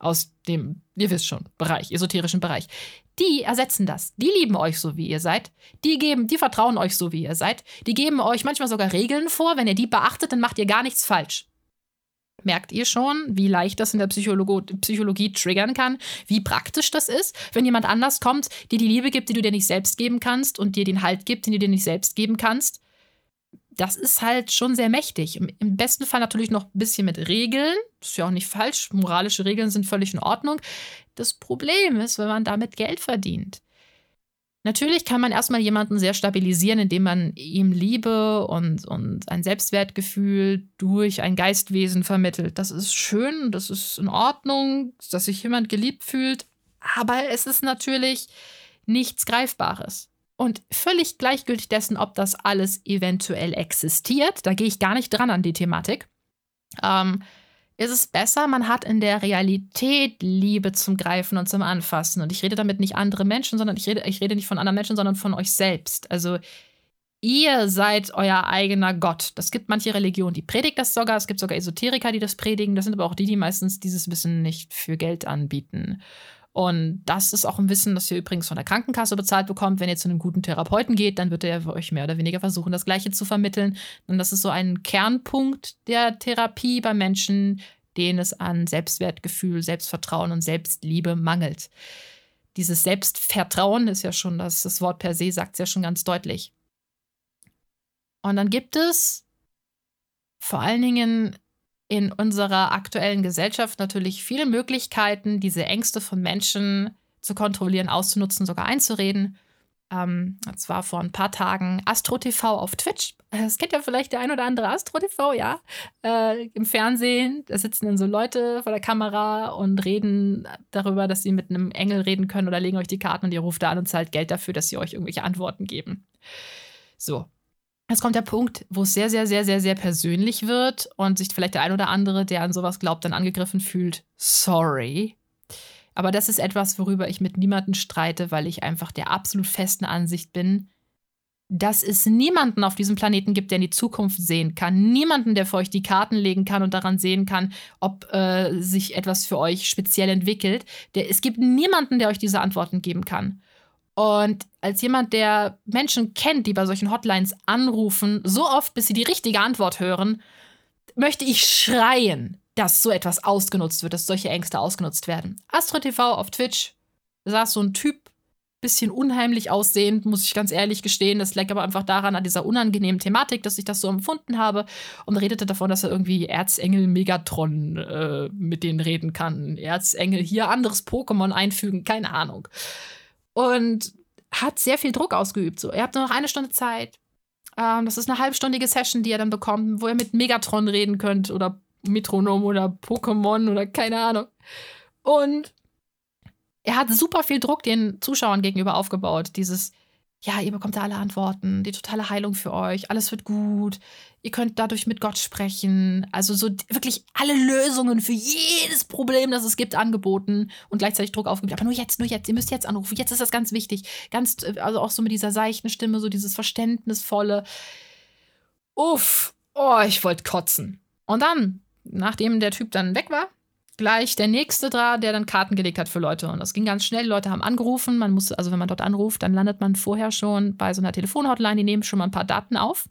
Aus dem, ihr wisst schon, Bereich, esoterischen Bereich. Die ersetzen das. Die lieben euch so, wie ihr seid. Die geben, die vertrauen euch so, wie ihr seid. Die geben euch manchmal sogar Regeln vor. Wenn ihr die beachtet, dann macht ihr gar nichts falsch. Merkt ihr schon, wie leicht das in der Psychologo Psychologie triggern kann? Wie praktisch das ist, wenn jemand anders kommt, dir die Liebe gibt, die du dir nicht selbst geben kannst und dir den Halt gibt, den du dir nicht selbst geben kannst? Das ist halt schon sehr mächtig. Im besten Fall natürlich noch ein bisschen mit Regeln. Das ist ja auch nicht falsch. Moralische Regeln sind völlig in Ordnung. Das Problem ist, wenn man damit Geld verdient. Natürlich kann man erstmal jemanden sehr stabilisieren, indem man ihm Liebe und, und ein Selbstwertgefühl durch ein Geistwesen vermittelt. Das ist schön, das ist in Ordnung, dass sich jemand geliebt fühlt. Aber es ist natürlich nichts Greifbares und völlig gleichgültig dessen, ob das alles eventuell existiert, da gehe ich gar nicht dran an die Thematik, ähm, ist es besser, man hat in der Realität Liebe zum Greifen und zum Anfassen. Und ich rede damit nicht andere Menschen, sondern ich rede, ich rede nicht von anderen Menschen, sondern von euch selbst. Also ihr seid euer eigener Gott. Das gibt manche Religionen, die predigen das sogar. Es gibt sogar Esoteriker, die das predigen. Das sind aber auch die, die meistens dieses Wissen nicht für Geld anbieten. Und das ist auch ein Wissen, das ihr übrigens von der Krankenkasse bezahlt bekommt. Wenn ihr zu einem guten Therapeuten geht, dann wird er euch mehr oder weniger versuchen, das Gleiche zu vermitteln. Und das ist so ein Kernpunkt der Therapie bei Menschen, denen es an Selbstwertgefühl, Selbstvertrauen und Selbstliebe mangelt. Dieses Selbstvertrauen ist ja schon, das, das Wort per se sagt es ja schon ganz deutlich. Und dann gibt es vor allen Dingen in unserer aktuellen Gesellschaft natürlich viele Möglichkeiten, diese Ängste von Menschen zu kontrollieren, auszunutzen, sogar einzureden. Ähm, das war vor ein paar Tagen Astro TV auf Twitch. Das kennt ja vielleicht der ein oder andere Astro TV, ja. Äh, Im Fernsehen, da sitzen dann so Leute vor der Kamera und reden darüber, dass sie mit einem Engel reden können oder legen euch die Karten und ihr ruft da an und zahlt Geld dafür, dass sie euch irgendwelche Antworten geben. So, Jetzt kommt der Punkt, wo es sehr, sehr, sehr, sehr, sehr persönlich wird und sich vielleicht der ein oder andere, der an sowas glaubt, dann angegriffen fühlt. Sorry. Aber das ist etwas, worüber ich mit niemandem streite, weil ich einfach der absolut festen Ansicht bin, dass es niemanden auf diesem Planeten gibt, der in die Zukunft sehen kann. Niemanden, der für euch die Karten legen kann und daran sehen kann, ob äh, sich etwas für euch speziell entwickelt. Der, es gibt niemanden, der euch diese Antworten geben kann. Und als jemand, der Menschen kennt, die bei solchen Hotlines anrufen, so oft, bis sie die richtige Antwort hören, möchte ich schreien, dass so etwas ausgenutzt wird, dass solche Ängste ausgenutzt werden. Astro TV auf Twitch saß so ein Typ, bisschen unheimlich aussehend, muss ich ganz ehrlich gestehen. Das lag aber einfach daran, an dieser unangenehmen Thematik, dass ich das so empfunden habe und redete davon, dass er irgendwie Erzengel Megatron äh, mit denen reden kann. Erzengel hier anderes Pokémon einfügen, keine Ahnung und hat sehr viel Druck ausgeübt. So, ihr habt nur noch eine Stunde Zeit. Ähm, das ist eine halbstündige Session, die ihr dann bekommt, wo ihr mit Megatron reden könnt oder Metronom oder Pokémon oder keine Ahnung. Und er hat super viel Druck den Zuschauern gegenüber aufgebaut. Dieses, ja, ihr bekommt da alle Antworten, die totale Heilung für euch, alles wird gut, ihr könnt dadurch mit Gott sprechen. Also so wirklich alle Lösungen für jedes Problem, das es gibt, angeboten und gleichzeitig Druck aufgebaut. Aber nur jetzt, nur jetzt, ihr müsst jetzt anrufen, jetzt ist das ganz wichtig. Ganz, also auch so mit dieser seichten Stimme, so dieses verständnisvolle. Uff, oh, ich wollte kotzen. Und dann, nachdem der Typ dann weg war, gleich der nächste da, der dann Karten gelegt hat für Leute. Und das ging ganz schnell. Die Leute haben angerufen. Man muss, also wenn man dort anruft, dann landet man vorher schon bei so einer Telefonhotline. Die nehmen schon mal ein paar Daten auf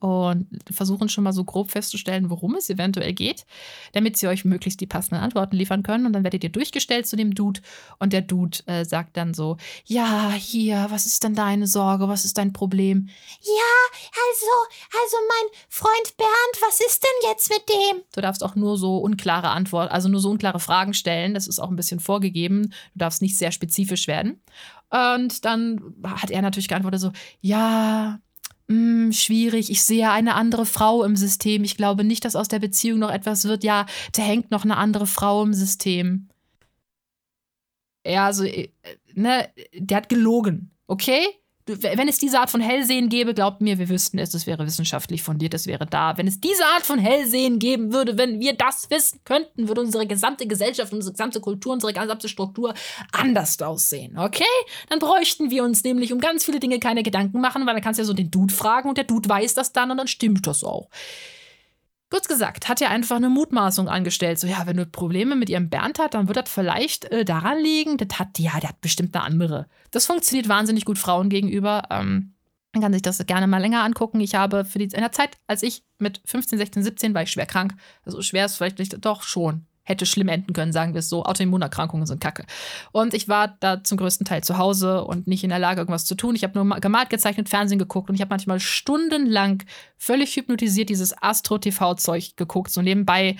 und versuchen schon mal so grob festzustellen, worum es eventuell geht, damit sie euch möglichst die passenden Antworten liefern können. Und dann werdet ihr durchgestellt zu dem Dude und der Dude äh, sagt dann so, ja, hier, was ist denn deine Sorge, was ist dein Problem? Ja, also, also mein Freund Bernd, was ist denn jetzt mit dem? Du darfst auch nur so unklare Antworten, also nur so unklare Fragen stellen. Das ist auch ein bisschen vorgegeben. Du darfst nicht sehr spezifisch werden. Und dann hat er natürlich geantwortet so, ja, hm, schwierig, ich sehe eine andere Frau im System. Ich glaube nicht, dass aus der Beziehung noch etwas wird. Ja, da hängt noch eine andere Frau im System. Ja, also, äh, ne, der hat gelogen, okay? Wenn es diese Art von Hellsehen gäbe, glaubt mir, wir wüssten es, es wäre wissenschaftlich fundiert, es wäre da. Wenn es diese Art von Hellsehen geben würde, wenn wir das wissen könnten, würde unsere gesamte Gesellschaft, unsere gesamte Kultur, unsere gesamte Struktur anders aussehen, okay? Dann bräuchten wir uns nämlich um ganz viele Dinge keine Gedanken machen, weil dann kannst du ja so den Dude fragen und der Dude weiß das dann und dann stimmt das auch. Kurz gesagt, hat er einfach eine Mutmaßung angestellt. So, ja, wenn du Probleme mit ihrem Bernd hat, dann wird das vielleicht äh, daran liegen. Das hat, ja, der hat bestimmt eine andere. Das funktioniert wahnsinnig gut Frauen gegenüber. Ähm, man kann sich das gerne mal länger angucken. Ich habe für die, in der Zeit, als ich mit 15, 16, 17 war ich schwer krank. Also schwer ist vielleicht nicht, doch schon hätte schlimm enden können, sagen wir es so. Autoimmunerkrankungen sind kacke. Und ich war da zum größten Teil zu Hause und nicht in der Lage, irgendwas zu tun. Ich habe nur gemalt, gezeichnet, Fernsehen geguckt und ich habe manchmal stundenlang völlig hypnotisiert dieses Astro-TV-Zeug geguckt, so nebenbei,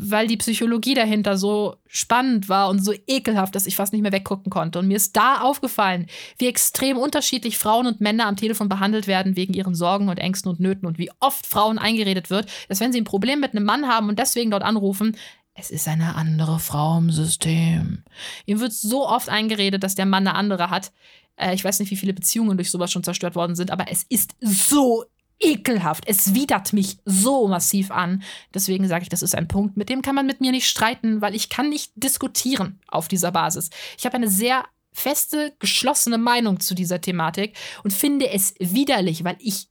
weil die Psychologie dahinter so spannend war und so ekelhaft, dass ich fast nicht mehr weggucken konnte. Und mir ist da aufgefallen, wie extrem unterschiedlich Frauen und Männer am Telefon behandelt werden wegen ihren Sorgen und Ängsten und Nöten und wie oft Frauen eingeredet wird, dass wenn sie ein Problem mit einem Mann haben und deswegen dort anrufen, es ist eine andere Frau im System. Ihm wird so oft eingeredet, dass der Mann eine andere hat. Äh, ich weiß nicht, wie viele Beziehungen durch sowas schon zerstört worden sind, aber es ist so ekelhaft. Es widert mich so massiv an. Deswegen sage ich, das ist ein Punkt, mit dem kann man mit mir nicht streiten, weil ich kann nicht diskutieren auf dieser Basis. Ich habe eine sehr feste, geschlossene Meinung zu dieser Thematik und finde es widerlich, weil ich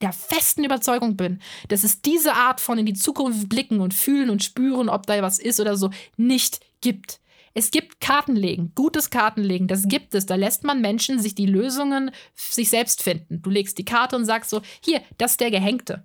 der festen Überzeugung bin, dass es diese Art von in die Zukunft blicken und fühlen und spüren, ob da was ist oder so, nicht gibt. Es gibt Kartenlegen, gutes Kartenlegen, das gibt es. Da lässt man Menschen sich die Lösungen sich selbst finden. Du legst die Karte und sagst so, hier, das ist der Gehängte.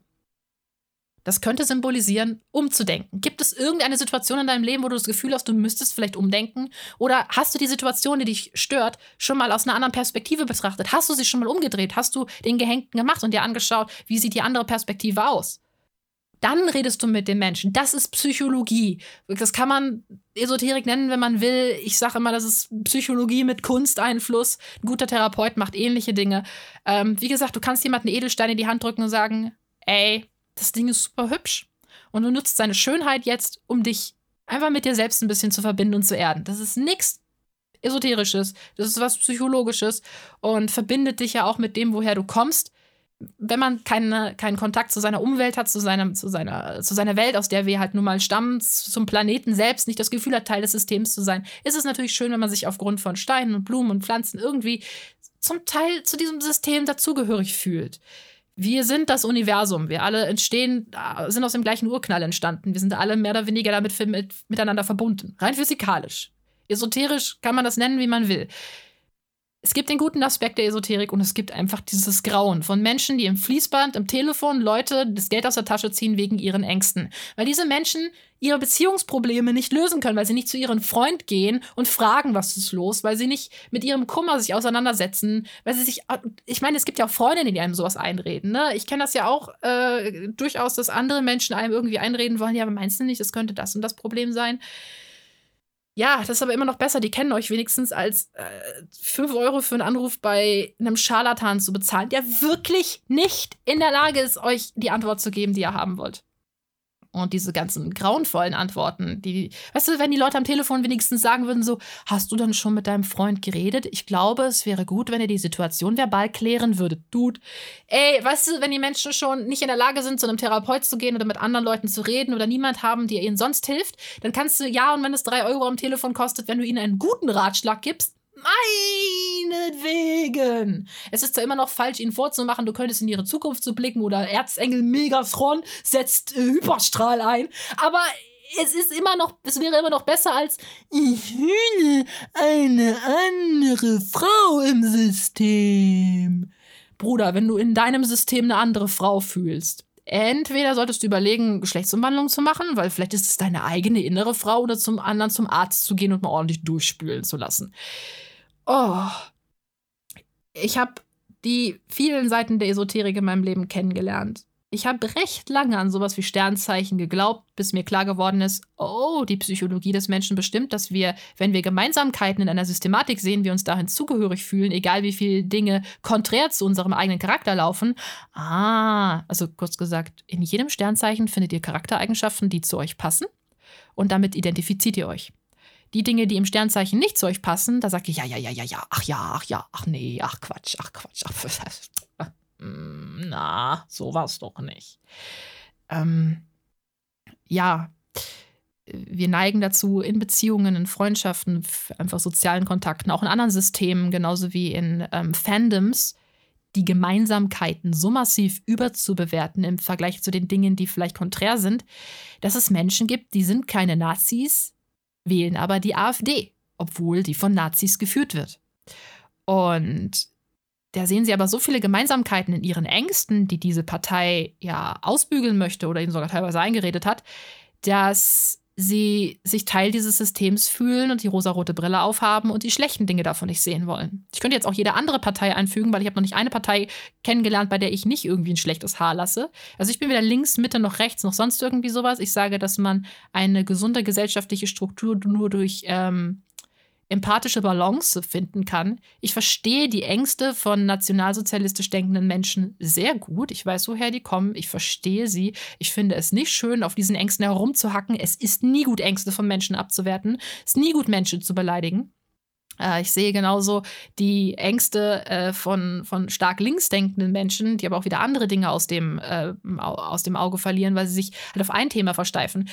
Das könnte symbolisieren, umzudenken. Gibt es irgendeine Situation in deinem Leben, wo du das Gefühl hast, du müsstest vielleicht umdenken? Oder hast du die Situation, die dich stört, schon mal aus einer anderen Perspektive betrachtet? Hast du sie schon mal umgedreht? Hast du den Gehängten gemacht und dir angeschaut, wie sieht die andere Perspektive aus? Dann redest du mit den Menschen. Das ist Psychologie. Das kann man Esoterik nennen, wenn man will. Ich sage immer, das ist Psychologie mit Kunsteinfluss. Ein guter Therapeut macht ähnliche Dinge. Ähm, wie gesagt, du kannst jemanden Edelstein in die Hand drücken und sagen, ey, das Ding ist super hübsch. Und du nutzt seine Schönheit jetzt, um dich einfach mit dir selbst ein bisschen zu verbinden und zu erden. Das ist nichts Esoterisches, das ist was Psychologisches und verbindet dich ja auch mit dem, woher du kommst. Wenn man keine, keinen Kontakt zu seiner Umwelt hat, zu, seinem, zu, seiner, zu seiner Welt, aus der wir halt nun mal stammen, zum Planeten selbst, nicht das Gefühl hat, Teil des Systems zu sein, ist es natürlich schön, wenn man sich aufgrund von Steinen und Blumen und Pflanzen irgendwie zum Teil zu diesem System dazugehörig fühlt wir sind das Universum. Wir alle entstehen, äh, sind aus dem gleichen Urknall entstanden. Wir sind alle mehr oder weniger damit mit, miteinander verbunden. Rein physikalisch. Esoterisch kann man das nennen, wie man will es gibt den guten Aspekt der Esoterik und es gibt einfach dieses Grauen von Menschen, die im Fließband, im Telefon Leute das Geld aus der Tasche ziehen wegen ihren Ängsten. Weil diese Menschen ihre Beziehungsprobleme nicht lösen können, weil sie nicht zu ihrem Freund gehen und fragen, was ist los, weil sie nicht mit ihrem Kummer sich auseinandersetzen, weil sie sich, ich meine, es gibt ja auch Freundinnen, die einem sowas einreden, ne? Ich kenne das ja auch äh, durchaus, dass andere Menschen einem irgendwie einreden wollen, ja, aber meinst du nicht, es könnte das und das Problem sein? Ja, das ist aber immer noch besser. Die kennen euch wenigstens als äh, 5 Euro für einen Anruf bei einem Scharlatan zu bezahlen, der wirklich nicht in der Lage ist, euch die Antwort zu geben, die ihr haben wollt. Und diese ganzen grauenvollen Antworten, die, weißt du, wenn die Leute am Telefon wenigstens sagen würden, so, hast du dann schon mit deinem Freund geredet? Ich glaube, es wäre gut, wenn ihr die Situation verbal klären würdet. Dude, ey, weißt du, wenn die Menschen schon nicht in der Lage sind, zu einem Therapeut zu gehen oder mit anderen Leuten zu reden oder niemand haben, der ihnen sonst hilft, dann kannst du, ja, und wenn es drei Euro am Telefon kostet, wenn du ihnen einen guten Ratschlag gibst, Meinetwegen. Es ist zwar immer noch falsch, ihnen vorzumachen, du könntest in ihre Zukunft zu blicken oder Erzengel Megatron setzt äh, Hyperstrahl ein, aber es ist immer noch, es wäre immer noch besser als ich fühle eine andere Frau im System. Bruder, wenn du in deinem System eine andere Frau fühlst, entweder solltest du überlegen, Geschlechtsumwandlung zu machen, weil vielleicht ist es deine eigene innere Frau oder zum anderen zum Arzt zu gehen und mal ordentlich durchspülen zu lassen. Oh. Ich habe die vielen Seiten der Esoterik in meinem Leben kennengelernt. Ich habe recht lange an sowas wie Sternzeichen geglaubt, bis mir klar geworden ist, oh die Psychologie des Menschen bestimmt, dass wir, wenn wir Gemeinsamkeiten in einer Systematik sehen, wir uns dahin zugehörig fühlen, egal wie viele Dinge konträr zu unserem eigenen Charakter laufen. Ah, also kurz gesagt, in jedem Sternzeichen findet ihr Charaktereigenschaften, die zu euch passen und damit identifiziert ihr euch. Die Dinge, die im Sternzeichen nicht zu euch passen, da sagt ihr ja, ja, ja, ja, ja, ach ja, ach ja, ach nee, ach Quatsch, ach Quatsch, ach, na, so war es doch nicht. Ähm, ja, wir neigen dazu, in Beziehungen, in Freundschaften, einfach sozialen Kontakten, auch in anderen Systemen, genauso wie in ähm, Fandoms, die Gemeinsamkeiten so massiv überzubewerten im Vergleich zu den Dingen, die vielleicht konträr sind, dass es Menschen gibt, die sind keine Nazis, wählen aber die AfD, obwohl die von Nazis geführt wird. Und da sehen sie aber so viele Gemeinsamkeiten in ihren Ängsten, die diese Partei ja ausbügeln möchte oder ihnen sogar teilweise eingeredet hat, dass sie sich Teil dieses Systems fühlen und die rosarote Brille aufhaben und die schlechten Dinge davon nicht sehen wollen. Ich könnte jetzt auch jede andere Partei einfügen, weil ich habe noch nicht eine Partei kennengelernt, bei der ich nicht irgendwie ein schlechtes Haar lasse. Also ich bin weder links, Mitte noch rechts noch sonst irgendwie sowas. Ich sage, dass man eine gesunde gesellschaftliche Struktur nur durch ähm, empathische Balance finden kann. Ich verstehe die Ängste von nationalsozialistisch denkenden Menschen sehr gut. Ich weiß, woher die kommen. Ich verstehe sie. Ich finde es nicht schön, auf diesen Ängsten herumzuhacken. Es ist nie gut, Ängste von Menschen abzuwerten. Es ist nie gut, Menschen zu beleidigen. Äh, ich sehe genauso die Ängste äh, von, von stark links denkenden Menschen, die aber auch wieder andere Dinge aus dem, äh, aus dem Auge verlieren, weil sie sich halt auf ein Thema versteifen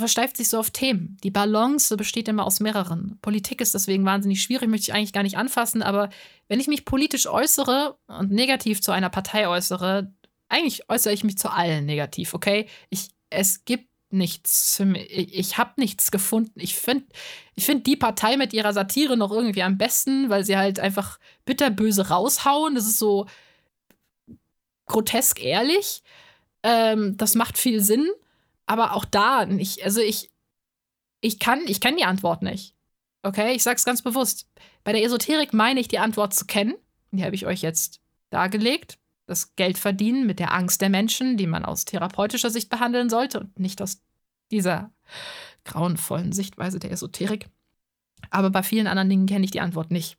versteift sich so auf Themen. Die Balance besteht immer aus mehreren. Politik ist deswegen wahnsinnig schwierig, möchte ich eigentlich gar nicht anfassen, aber wenn ich mich politisch äußere und negativ zu einer Partei äußere, eigentlich äußere ich mich zu allen negativ, okay? Ich, es gibt nichts. Ich, ich habe nichts gefunden. Ich finde ich find die Partei mit ihrer Satire noch irgendwie am besten, weil sie halt einfach bitterböse raushauen. Das ist so grotesk ehrlich. Ähm, das macht viel Sinn. Aber auch da nicht. Also ich, ich kann, ich kenne die Antwort nicht. Okay, ich sag's ganz bewusst. Bei der Esoterik meine ich die Antwort zu kennen. Die habe ich euch jetzt dargelegt. Das Geld verdienen mit der Angst der Menschen, die man aus therapeutischer Sicht behandeln sollte und nicht aus dieser grauenvollen Sichtweise der Esoterik. Aber bei vielen anderen Dingen kenne ich die Antwort nicht.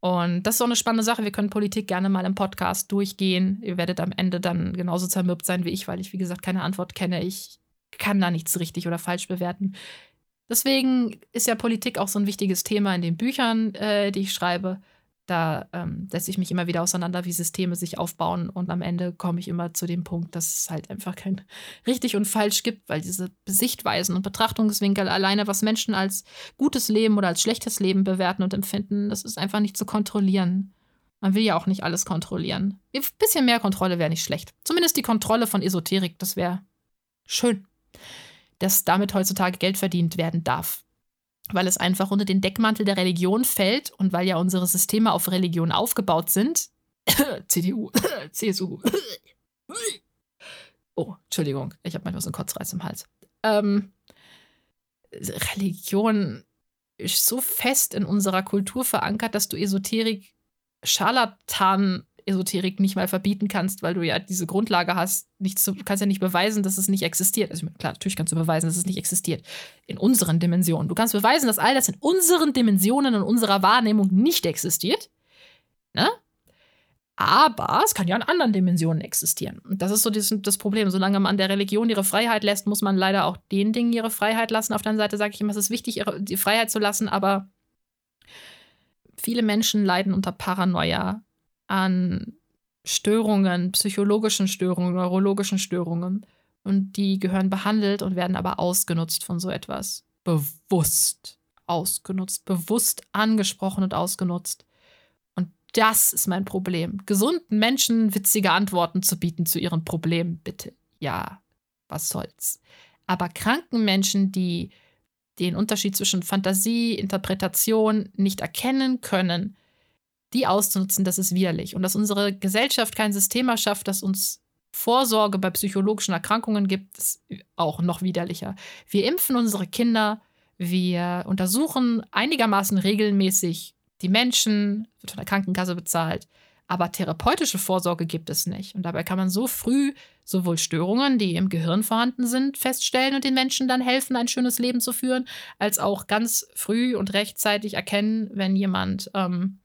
Und das ist so eine spannende Sache. Wir können Politik gerne mal im Podcast durchgehen. Ihr werdet am Ende dann genauso zermürbt sein wie ich, weil ich, wie gesagt, keine Antwort kenne. Ich kann da nichts richtig oder falsch bewerten. Deswegen ist ja Politik auch so ein wichtiges Thema in den Büchern, äh, die ich schreibe. Da ähm, setze ich mich immer wieder auseinander, wie Systeme sich aufbauen. Und am Ende komme ich immer zu dem Punkt, dass es halt einfach kein richtig und falsch gibt, weil diese Sichtweisen und Betrachtungswinkel alleine, was Menschen als gutes Leben oder als schlechtes Leben bewerten und empfinden, das ist einfach nicht zu kontrollieren. Man will ja auch nicht alles kontrollieren. Ein bisschen mehr Kontrolle wäre nicht schlecht. Zumindest die Kontrolle von Esoterik, das wäre schön dass damit heutzutage Geld verdient werden darf. Weil es einfach unter den Deckmantel der Religion fällt und weil ja unsere Systeme auf Religion aufgebaut sind. CDU, CSU. oh, Entschuldigung, ich habe manchmal so einen Kotzreiz im Hals. Ähm, Religion ist so fest in unserer Kultur verankert, dass du Esoterik Scharlatan Esoterik nicht mal verbieten kannst, weil du ja diese Grundlage hast. Du kannst ja nicht beweisen, dass es nicht existiert. Also klar, natürlich kannst du beweisen, dass es nicht existiert. In unseren Dimensionen. Du kannst beweisen, dass all das in unseren Dimensionen und unserer Wahrnehmung nicht existiert. Ne? Aber es kann ja in anderen Dimensionen existieren. Und das ist so das, das, Problem. Solange man der Religion ihre Freiheit lässt, muss man leider auch den Dingen ihre Freiheit lassen. Auf der Seite sage ich immer, es ist wichtig, ihre, die Freiheit zu lassen, aber viele Menschen leiden unter Paranoia an Störungen, psychologischen Störungen, neurologischen Störungen. Und die gehören behandelt und werden aber ausgenutzt von so etwas. Bewusst ausgenutzt, bewusst angesprochen und ausgenutzt. Und das ist mein Problem. Gesunden Menschen witzige Antworten zu bieten zu ihren Problemen, bitte. Ja, was soll's. Aber kranken Menschen, die den Unterschied zwischen Fantasie, Interpretation nicht erkennen können, die auszunutzen, das ist widerlich. Und dass unsere Gesellschaft kein System erschafft, das uns Vorsorge bei psychologischen Erkrankungen gibt, ist auch noch widerlicher. Wir impfen unsere Kinder, wir untersuchen einigermaßen regelmäßig die Menschen, wird von der Krankenkasse bezahlt, Aber therapeutische Vorsorge gibt es nicht. Und dabei kann man so früh sowohl Störungen, die im Gehirn vorhanden sind, feststellen und den Menschen dann helfen, ein schönes Leben zu führen, als auch ganz früh und rechtzeitig erkennen, wenn jemand ähm,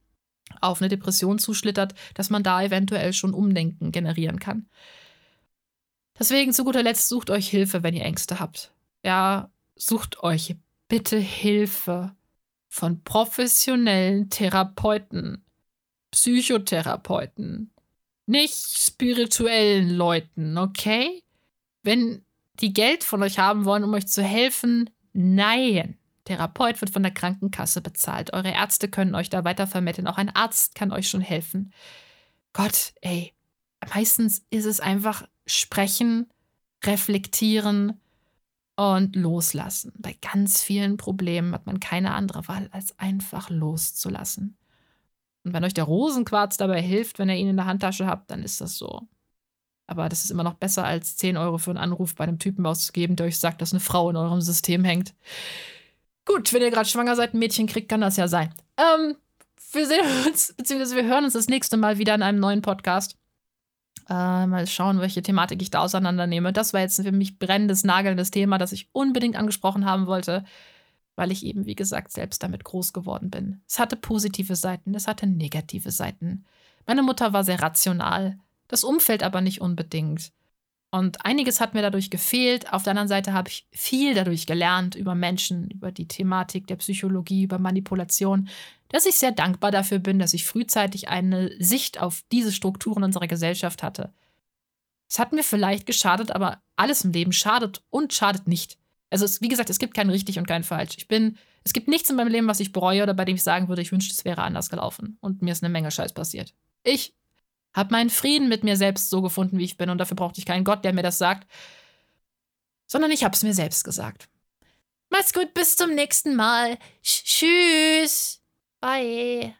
auf eine Depression zuschlittert, dass man da eventuell schon Umdenken generieren kann. Deswegen zu guter Letzt sucht euch Hilfe, wenn ihr Ängste habt. Ja, sucht euch bitte Hilfe von professionellen Therapeuten, Psychotherapeuten, nicht spirituellen Leuten, okay? Wenn die Geld von euch haben wollen, um euch zu helfen, nein. Therapeut wird von der Krankenkasse bezahlt. Eure Ärzte können euch da weiter vermitteln. Auch ein Arzt kann euch schon helfen. Gott, ey. Meistens ist es einfach sprechen, reflektieren und loslassen. Bei ganz vielen Problemen hat man keine andere Wahl, als einfach loszulassen. Und wenn euch der Rosenquarz dabei hilft, wenn ihr ihn in der Handtasche habt, dann ist das so. Aber das ist immer noch besser, als 10 Euro für einen Anruf bei einem Typen auszugeben, der euch sagt, dass eine Frau in eurem System hängt. Gut, wenn ihr gerade schwanger seid, ein Mädchen kriegt, kann das ja sein. Ähm, wir sehen uns, beziehungsweise wir hören uns das nächste Mal wieder in einem neuen Podcast. Äh, mal schauen, welche Thematik ich da auseinandernehme. Das war jetzt für mich brennendes, nagelndes Thema, das ich unbedingt angesprochen haben wollte, weil ich eben, wie gesagt, selbst damit groß geworden bin. Es hatte positive Seiten, es hatte negative Seiten. Meine Mutter war sehr rational, das Umfeld aber nicht unbedingt. Und einiges hat mir dadurch gefehlt. Auf der anderen Seite habe ich viel dadurch gelernt über Menschen, über die Thematik der Psychologie, über Manipulation, dass ich sehr dankbar dafür bin, dass ich frühzeitig eine Sicht auf diese Strukturen unserer Gesellschaft hatte. Es hat mir vielleicht geschadet, aber alles im Leben schadet und schadet nicht. Also, es, wie gesagt, es gibt kein richtig und kein falsch. Ich bin, es gibt nichts in meinem Leben, was ich bereue oder bei dem ich sagen würde, ich wünschte, es wäre anders gelaufen. Und mir ist eine Menge Scheiß passiert. Ich habe meinen Frieden mit mir selbst so gefunden, wie ich bin. Und dafür brauchte ich keinen Gott, der mir das sagt, sondern ich habe es mir selbst gesagt. Macht's gut, bis zum nächsten Mal. Tschüss. Bye.